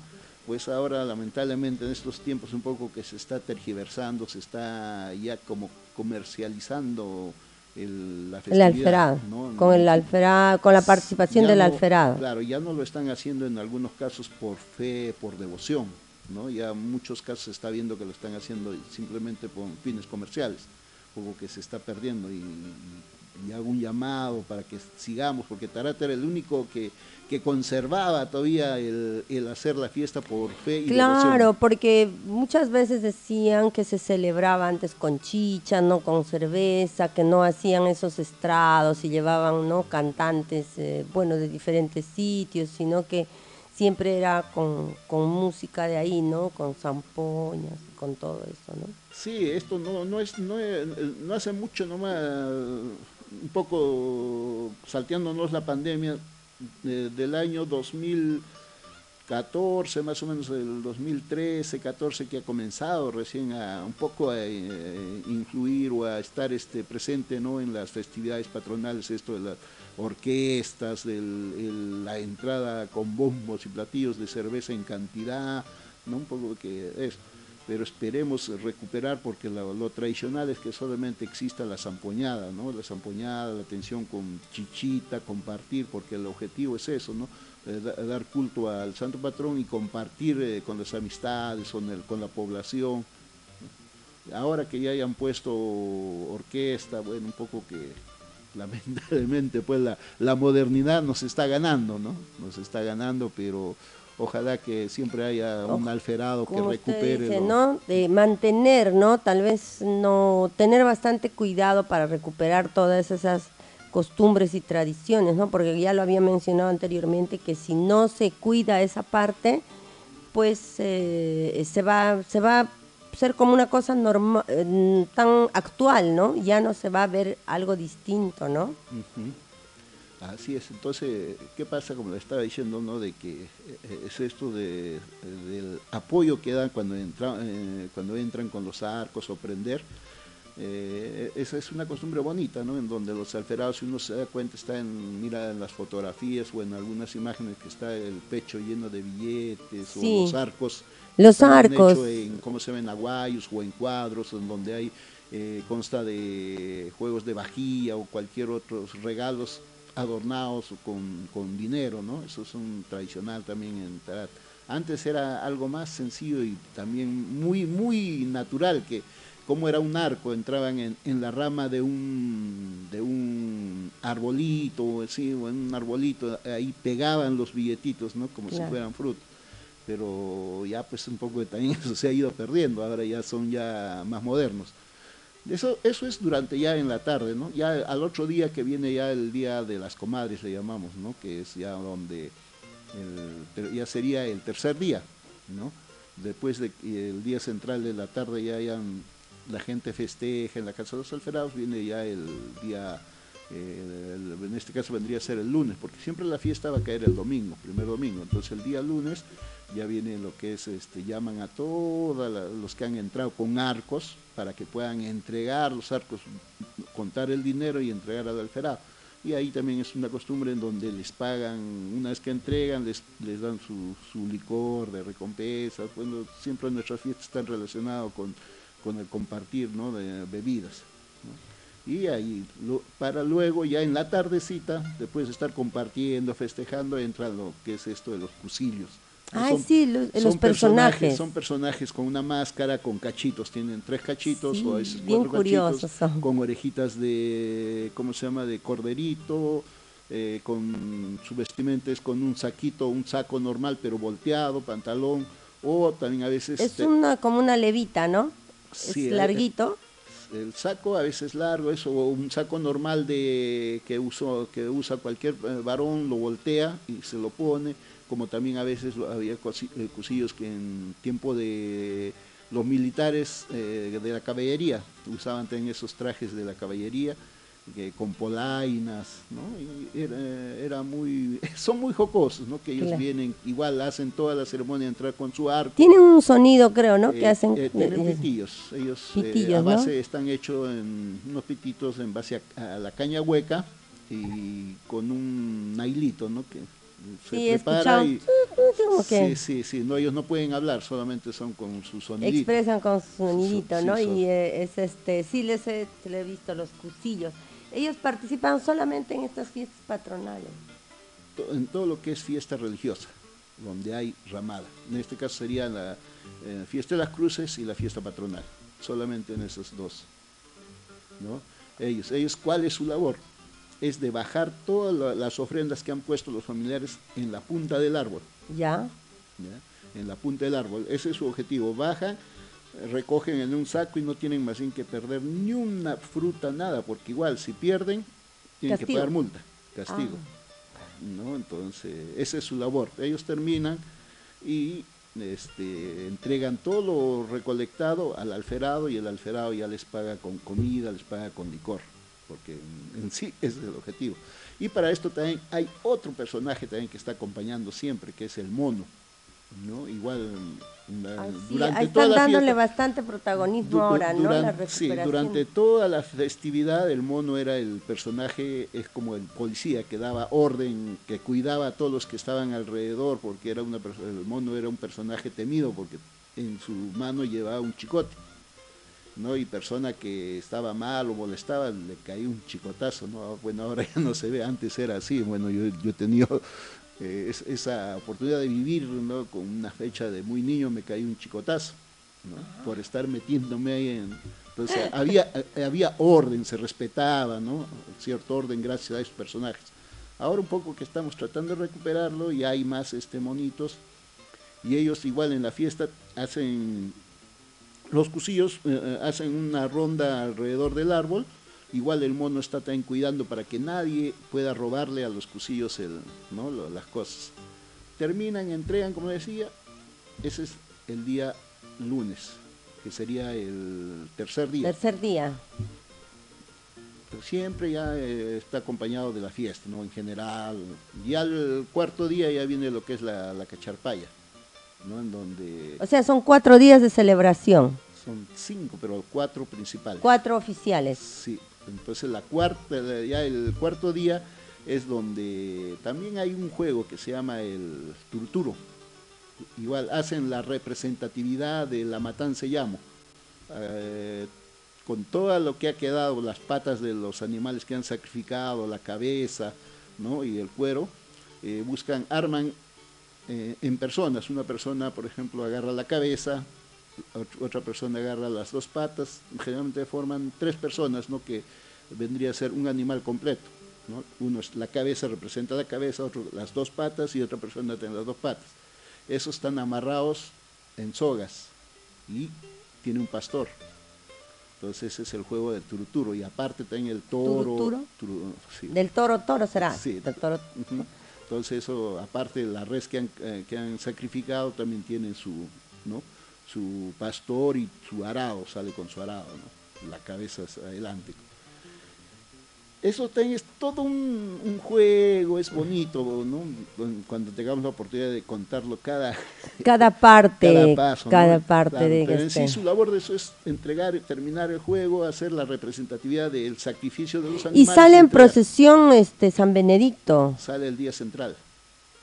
S3: Pues ahora, lamentablemente, en estos tiempos un poco que se está tergiversando, se está ya como comercializando el, la
S2: El alferado,
S3: ¿no?
S2: con el alferado, con la participación
S3: Ya
S2: del
S3: no-
S2: alferado.
S3: Claro, ya no lo están haciendo en algunos casos por fe, por devoción, ¿no? Ya en muchos casos se está viendo que lo están haciendo simplemente por fines comerciales, algo que se está perdiendo y, y hago un llamado para que sigamos, porque Tarata era el único que, que conservaba todavía el, el hacer la fiesta por fe y
S2: Claro,
S3: devoción.
S2: porque muchas veces decían que se celebraba antes con chicha, no con cerveza, que no hacían esos estrados y llevaban no cantantes, eh, bueno, de diferentes sitios, sino que siempre era con, con música de ahí, ¿no? Con zampoñas, con todo eso, ¿no?
S3: Sí, esto no, no, es, no, no hace mucho nomás, un poco salteándonos la pandemia eh, del año 2014, más o menos el 2013, 14 que ha comenzado recién a un poco a eh, influir o a estar este, presente ¿no? en las festividades patronales, esto de las orquestas, del- el- la entrada con bombos y platillos de cerveza en cantidad, ¿no? un poco que es pero esperemos recuperar porque lo, tradicional es que solamente exista la zampoñada, ¿no? La zampoñada, la atención con chichita, compartir, porque el objetivo es eso, ¿no? Eh, da- dar culto al santo patrón y compartir eh, con las amistades, con la población. Ahora que ya hayan puesto orquesta, bueno, un poco que *laughs* lamentablemente pues la, la modernidad nos está ganando, ¿no? Nos está ganando, pero ojalá que siempre haya un alferado que recupere
S2: dice, ¿no? De mantener, ¿no? Tal vez no tener bastante cuidado para recuperar todas esas costumbres y tradiciones, ¿no? Porque ya lo había mencionado anteriormente que si no se cuida esa parte, pues eh, se va se va a ser como una cosa normal tan actual, ¿no? Ya no se va a ver algo distinto, ¿no?
S3: Así es, entonces, ¿qué pasa? Como le estaba diciendo, ¿no? De que eh, es esto de, del apoyo que dan cuando, entra, eh, cuando entran con los arcos o prender. Eh, esa es una costumbre bonita, ¿no? En donde los alferados, si uno se da cuenta, está en, mira en las fotografías o en algunas imágenes que está el pecho lleno de billetes
S2: Sí.
S3: o los arcos.
S2: Los arcos.
S3: en, ¿cómo se ven? Aguayos o en cuadros, en donde hay, eh, consta de juegos de vajilla o cualquier otros regalos adornados con, con dinero, ¿no? Eso es un tradicional también en Tarat. Antes era algo más sencillo y también muy, muy natural, que como era un arco, entraban en, en la rama de un, de un arbolito, ¿sí? o en un arbolito, ahí pegaban los billetitos, ¿no? Como
S2: Claro.
S3: si fueran frutos pero ya pues un poco de también *laughs* eso se ha ido perdiendo, ahora ya son ya más modernos. Eso, eso es durante ya en la tarde, ¿no? Ya al otro día que viene ya el día de las comadres, le llamamos, ¿no? Que es ya donde ya sería el tercer día, ¿no? Después de que el día central de la tarde ya hayan, la gente festeja en la Casa de los Alferados, viene ya el día, eh, en este caso vendría a ser el lunes, porque siempre la fiesta va a caer el domingo, primer domingo, entonces el día lunes ya viene lo que es, este, llaman a todos los que han entrado con arcos para que puedan entregar los arcos, contar el dinero y entregar al alferado. Y ahí también es una costumbre en donde les pagan, una vez que entregan, les, les dan su, su licor de recompensas. Bueno, siempre nuestras fiestas están relacionadas con, con el compartir ¿no? de bebidas. Y ahí, para luego, ya en la tardecita, después de estar compartiendo, festejando, entra lo que es esto de los cusillos.
S2: Ay,
S3: Son-
S2: sí, los, los
S3: son
S2: personajes.
S3: Son personajes con una máscara, con cachitos, tienen tres cachitos
S2: Sí,
S3: o a veces
S2: bien
S3: cuatro
S2: curiosos
S3: cachitos,
S2: son.
S3: con orejitas de, ¿cómo se llama?, de corderito, eh, con su vestimenta es con un saquito, un saco normal pero volteado, pantalón, o también a veces...
S2: Es
S3: te-
S2: una como una levita, ¿no?
S3: Sí,
S2: es
S3: eh,
S2: larguito.
S3: el saco a veces largo, eso, o un saco normal de que uso, que usa cualquier eh, varón, lo voltea y se lo pone, como también a veces había cosi- eh, que en tiempo de los militares eh, de la caballería usaban también esos trajes de la caballería que con polainas, ¿no? Y era, era muy, *laughs* son muy jocosos, ¿no? Que ellos
S2: Claro.
S3: vienen, igual hacen toda la ceremonia de entrar con su arco.
S2: Tienen un sonido, creo, ¿no? que
S3: Eh,
S2: hacen.
S3: eh, tienen pitillos. Ellos
S2: Pitillos,
S3: a
S2: ¿no?
S3: base están hechos en unos pititos en base a, a la caña hueca y con un nailito, ¿no? Que se
S2: Sí,
S3: prepara y sí, sí, sí. No, ellos no pueden hablar, solamente son con su sonidito.
S2: expresan con su sonidito, ¿no?
S3: sí,
S2: y eh, es este, sí les he, le he visto los cusillos. Ellos participan solamente en estas fiestas patronales.
S3: En todo lo que es fiesta religiosa, donde hay ramada. En este caso sería la eh, fiesta de las cruces y la fiesta patronal. Solamente en esos dos. ¿no? Ellos, ellos, ¿cuál es su labor? Es de bajar todas las ofrendas que han puesto los familiares en la punta del árbol.
S2: ¿Ya?
S3: ¿Ya? En la punta del árbol. Ese es su objetivo. Bajan recogen en un saco y no tienen más bien que perder ni una fruta, nada, porque igual si pierden, tienen que pagar multa, castigo. Ah. ¿no? Entonces, esa es su labor. Ellos terminan y este, entregan todo lo recolectado al alferado y el alferado ya les paga con comida, les paga con licor, porque en, en sí ese es el objetivo. Y para esto también hay otro personaje también que está acompañando siempre, que es el mono. ¿no? Igual
S2: durante están dándole bastante protagonismo ahora, ¿no?
S3: sí, durante toda la festividad el mono era el personaje, es como el policía que daba orden, que cuidaba a todos los que estaban alrededor, porque era una el mono era un personaje temido porque en su mano llevaba un chicote. ¿No? y persona que estaba mal o molestaba le caía un chicotazo, ¿no? Bueno, ahora *laughs* ya no se ve, antes era así, bueno, yo, yo he tenido *laughs* eh, esa oportunidad de vivir con una fecha de muy niño me caí un chicotazo por estar metiéndome ahí en... Entonces había, eh, había orden, se respetaba, ¿no? cierto orden gracias a esos personajes. Ahora un poco que estamos tratando de recuperarlo y hay más este, monitos y ellos igual en la fiesta hacen, los cusillos eh, hacen una ronda alrededor del árbol Igual el mono está también cuidando para que nadie pueda robarle a los cusillos el, ¿no? las cosas. Terminan, entregan, como decía, ese es el día lunes, que sería el tercer día.
S2: Tercer día.
S3: Pero siempre ya eh, está acompañado de la fiesta, ¿no? En general. Ya el cuarto día ya viene lo que es la, la cacharpaya, ¿no? En donde...
S2: O sea, son cuatro días de celebración.
S3: Son cinco, pero cuatro principales.
S2: Cuatro oficiales.
S3: Sí, entonces la cuarta, ya el cuarto día es donde también hay un juego que se llama el Turturo. Igual hacen la representatividad de la matanza llamo. Eh, con todo lo que ha quedado, las patas de los animales que han sacrificado, la cabeza ¿no? y el cuero, eh, buscan, arman eh, en personas. Una persona, por ejemplo, agarra la cabeza, otra persona agarra las dos patas, generalmente forman tres personas, ¿no? que vendría a ser un animal completo. ¿no? Uno es la cabeza, representa la cabeza, otro las dos patas y otra persona tiene las dos patas. Esos están amarrados en sogas y tiene un pastor. Entonces ese es el juego del turuturo y aparte también el toro.
S2: Del toro toro será.
S3: Sí.
S2: Del toro.
S3: Entonces eso, aparte la res que han, eh, que han sacrificado, también tiene su, ¿no? su pastor y su arado, sale con su arado, ¿no? la cabeza adelante. Eso es todo un, juego, es bonito, ¿no? Cuando tengamos la oportunidad de contarlo cada,
S2: cada parte, cada, paso, cada parte de
S3: pero en sí su labor de eso es entregar, terminar el juego, hacer la representatividad del sacrificio de los animales.
S2: Y sale en procesión este San Benedicto.
S3: Sale el día central.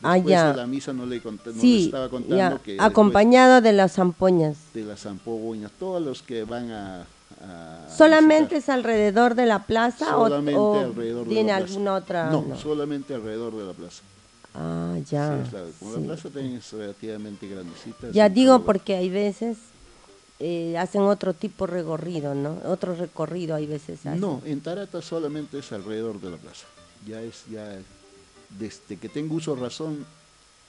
S2: Ah, ya.
S3: de la misa no le, estaba contando que...
S2: Acompañado de las zampoñas.
S3: De las zampoñas, todos los que van a...
S2: ¿Solamente es alrededor de la plaza
S3: solamente o, alrededor de
S2: tiene
S3: la
S2: plaza. alguna otra?
S3: No, solamente alrededor de la plaza.
S2: Ah, ya.
S3: Sí, Como la plaza también es relativamente grandecita.
S2: Ya digo porque hay veces eh, hacen otro tipo de recorrido, ¿no? Otro recorrido hay veces.
S3: No, en Tarata solamente es alrededor de la plaza. Ya es, ya desde que tengo uso razón,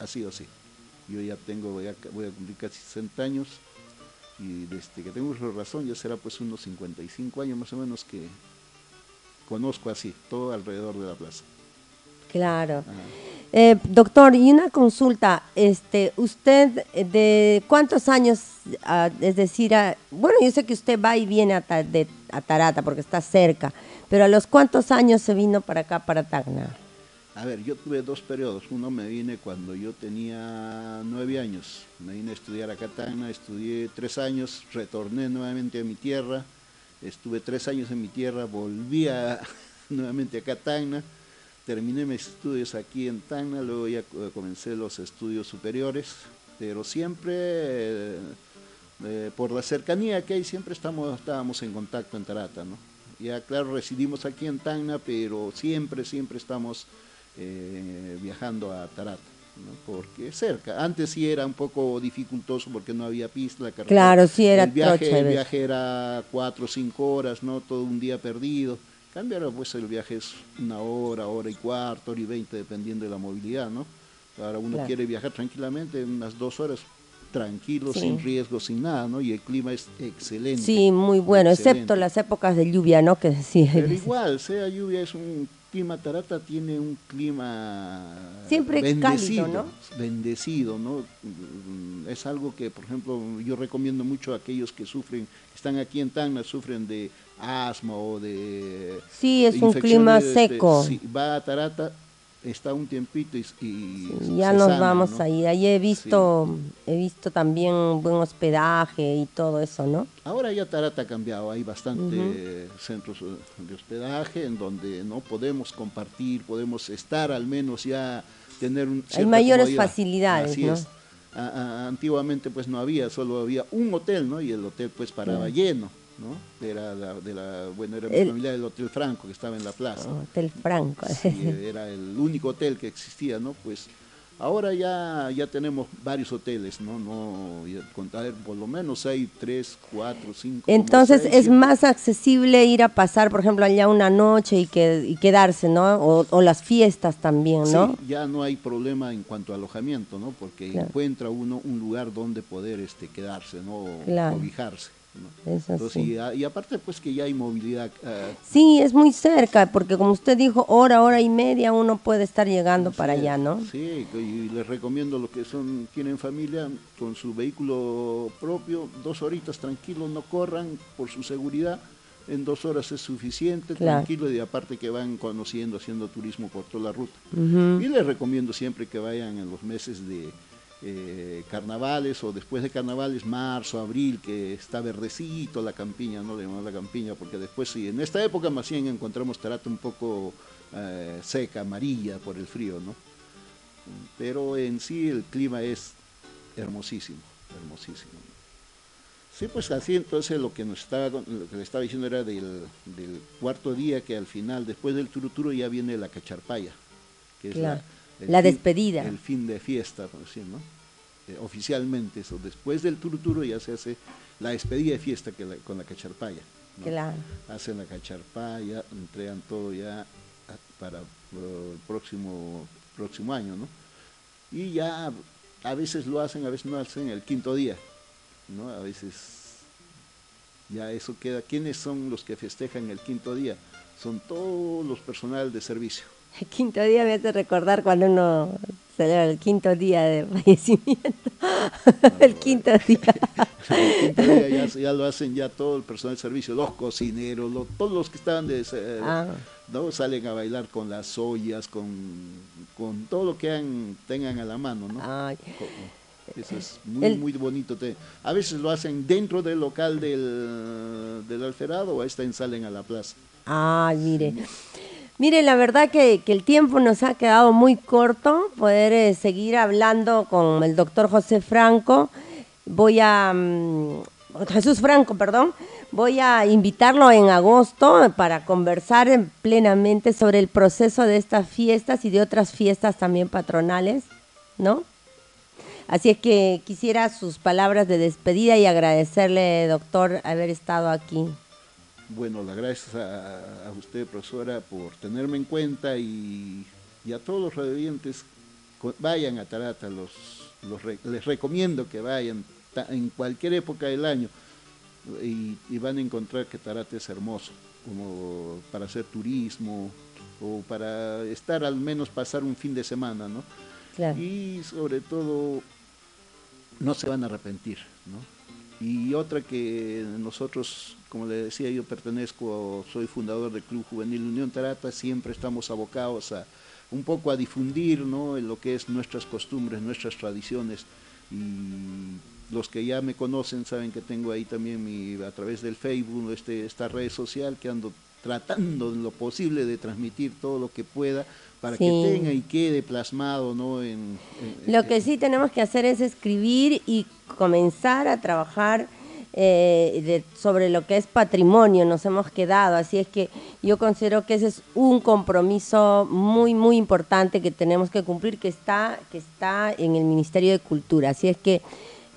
S3: ha sido así. Yo ya tengo, voy a, cumplir casi 60 años y desde que tengo razón ya será pues unos 55 años más o menos que conozco así, todo alrededor de la plaza.
S2: Claro. Eh, doctor, y una consulta, este, usted eh, de cuántos años, ah, es decir, ah, bueno, yo sé que usted va y viene a, de, a Tarata porque está cerca, pero a los cuántos años se vino para acá, para Tacna?
S3: A ver, yo tuve dos periodos. Uno me vine cuando yo tenía nueve años. Me vine a estudiar a Catana, estudié tres años, retorné nuevamente a mi tierra, estuve tres años en mi tierra, volví *laughs* nuevamente a Catana, terminé mis estudios aquí en Tacna, luego ya comencé los estudios superiores, pero siempre eh, por la cercanía que hay, siempre estamos, estábamos en contacto en Tarata, ¿no? Ya claro, residimos aquí en Tacna, pero siempre, siempre estamos viajando a Tarata. porque es cerca. Antes sí era un poco dificultoso porque no había pista, la
S2: Claro, sí era
S3: el viaje, el viaje era cuatro o cinco horas, no todo un día perdido. Cambio ahora pues el viaje es una hora, hora y cuarto, hora y veinte, dependiendo de la movilidad, ¿no? Ahora uno quiere viajar tranquilamente, unas dos horas, tranquilo, sin riesgo, sin nada, ¿no? Y el clima es excelente.
S2: Sí, muy bueno, excepto las épocas de lluvia, ¿no? Que
S3: sí. Pero *laughs* igual, sea lluvia, es un clima, Tarata tiene un clima
S2: siempre bendecido, cálido, ¿no?
S3: Bendecido, ¿no? Es algo que, por ejemplo, yo recomiendo mucho a aquellos que sufren, que están aquí en Tacna, sufren de asma o de...
S2: Sí, es un clima este, seco.
S3: si va a Tarata, está un tiempito y,
S2: ya nos vamos ahí. Ahí he visto, he visto también buen hospedaje y todo eso, ¿no?
S3: Ahora ya Tarata ha cambiado, hay bastantes centros de hospedaje en donde no podemos compartir, podemos estar al menos ya tener un
S2: hay mayores facilidades,
S3: Así es. antiguamente pues no había, solo había un hotel, ¿no? Y el hotel pues paraba lleno ¿no? Era de la, bueno, era mi familia del Hotel Franco que estaba en la plaza.
S2: Hotel Franco.
S3: era el único hotel que existía, ¿no? Pues ahora ya, ya tenemos varios hoteles, ¿no? no contar, por lo menos hay tres, cuatro, cinco.
S2: Entonces es más accesible ir a pasar, por ejemplo, allá una noche y, que, y quedarse, ¿no? O, las fiestas también, ¿no?
S3: Sí, ya no hay problema en cuanto a alojamiento, ¿no? Porque encuentra uno un lugar donde poder este, quedarse, ¿no? O claro. Y, aparte pues que ya hay movilidad.
S2: Uh, sí, es muy cerca, porque como usted dijo, hora, hora y media uno puede estar llegando para allá, ¿no?
S3: Sí, y les recomiendo lo que son, tienen familia con su vehículo propio, dos horitas tranquilos, no corran por su seguridad, en dos horas es suficiente, tranquilo, y aparte que van conociendo, haciendo turismo por toda la ruta. Y les recomiendo siempre que vayan en los meses de eh, carnavales o después de carnavales, marzo, abril, que está verdecito la campiña, no le llamamos la campiña, porque después sí, en esta época más bien encontramos tarata un poco eh, seca, amarilla por el frío, ¿no? Pero en sí el clima es hermosísimo, hermosísimo. Sí, pues así entonces lo que nos estaba, lo que le estaba diciendo era del, cuarto día que al final, después del turuturo ya viene la cacharpaya, que es la
S2: la despedida.
S3: El fin de fiesta, por decir, ¿no? Eh, oficialmente eso. Después del turuturo ya se hace la despedida de fiesta que con la cacharpaya.
S2: Claro.
S3: Hacen la cacharpaya, entregan todo ya para el próximo, próximo año, ¿no? Y ya a veces lo hacen, a veces no hacen el quinto día, ¿no? A veces ya eso queda. ¿Quiénes son los que festejan el quinto día? Son todos los personal de servicio
S2: el quinto día me hace recordar cuando uno celebra el quinto día de fallecimiento. *laughs* el quinto día.
S3: el quinto día ya, lo hacen ya todo el personal de servicio, los cocineros, todos los que estaban de, ah. ¿no? salen a bailar con las ollas, con, con todo lo que tengan a la mano, ¿no? Eso es muy, muy bonito. A veces lo hacen dentro del local del, del alferado o están salen a la plaza.
S2: Ay, mire. Mire, la verdad que, el tiempo nos ha quedado muy corto, poder eh, seguir hablando con el doctor José Franco. Voy a, mm, Jesús Franco, perdón, voy a invitarlo en agosto para conversar plenamente sobre el proceso de estas fiestas y de otras fiestas también patronales, ¿no? Así es que quisiera sus palabras de despedida y agradecerle, doctor, haber estado aquí.
S3: Bueno, las gracias a, usted, profesora, por tenerme en cuenta y, a todos los radioyentes, vayan a Tarata, los, les recomiendo que vayan en cualquier época del año y, van a encontrar que Tarata es hermoso, como para hacer turismo o para estar al menos pasar un fin de semana, ¿no? Y sobre todo, no se van a arrepentir, ¿no? Y otra que nosotros como le decía, yo pertenezco, soy fundador del Club Juvenil Unión Tarata, siempre estamos abocados a un poco a difundir ¿no? lo que es nuestras costumbres, nuestras tradiciones. Y los que ya me conocen saben que tengo ahí también a través del Facebook este, esta red social que ando tratando en lo posible de transmitir todo lo que pueda para que tenga y quede plasmado ¿no? En,
S2: lo que sí tenemos que hacer es escribir y comenzar a trabajar eh, sobre lo que es patrimonio nos hemos quedado. Así es que yo considero que ese es un compromiso muy, muy importante que tenemos que cumplir, que está, que está en el Ministerio de Cultura. Así es que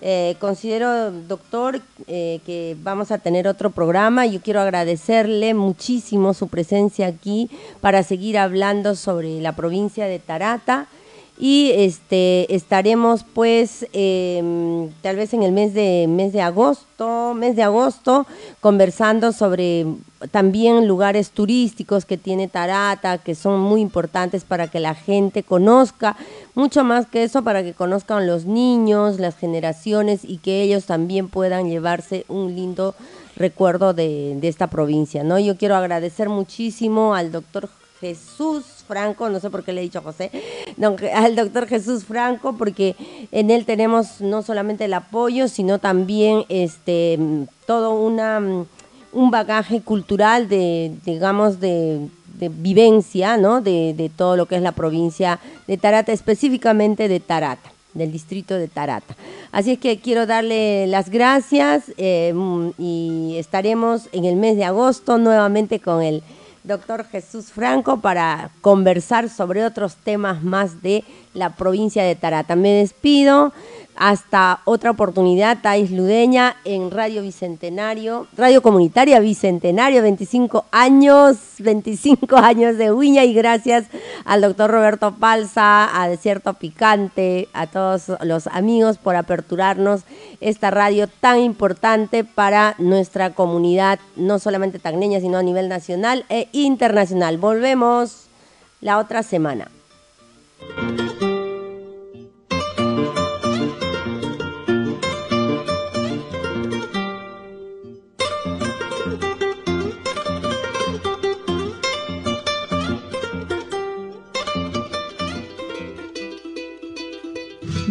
S2: eh, considero, doctor, eh, que vamos a tener otro programa. Yo quiero agradecerle muchísimo su presencia aquí para seguir hablando sobre la provincia de Tarata y este estaremos pues em, tal vez en el mes de mes de agosto mes de agosto conversando sobre también lugares turísticos que tiene Tarata que son muy importantes para que la gente conozca mucho más que eso para que conozcan los niños las generaciones y que ellos también puedan llevarse un lindo recuerdo de, de esta provincia no yo quiero agradecer muchísimo al doctor Jesús Franco, no sé por qué le he dicho José, al doctor Jesús Franco, porque en él tenemos no solamente el apoyo, sino también este todo una un bagaje cultural de, digamos, de, vivencia, ¿no? De, todo lo que es la provincia de Tarata, específicamente de Tarata del distrito de Tarata. Así es que quiero darle las gracias eh, y estaremos en el mes de agosto nuevamente con el doctor Jesús Franco para conversar sobre otros temas más de la provincia de Tarata. Me despido. Hasta otra oportunidad, Thais Ludeña en Radio Bicentenario, Radio Comunitaria Bicentenario, 25 años, 25 años de Uña y gracias al doctor Roberto Palza, a Desierto Picante, a todos los amigos por aperturarnos esta radio tan importante para nuestra comunidad, no solamente tagneña, sino a nivel nacional e internacional. Volvemos la otra semana.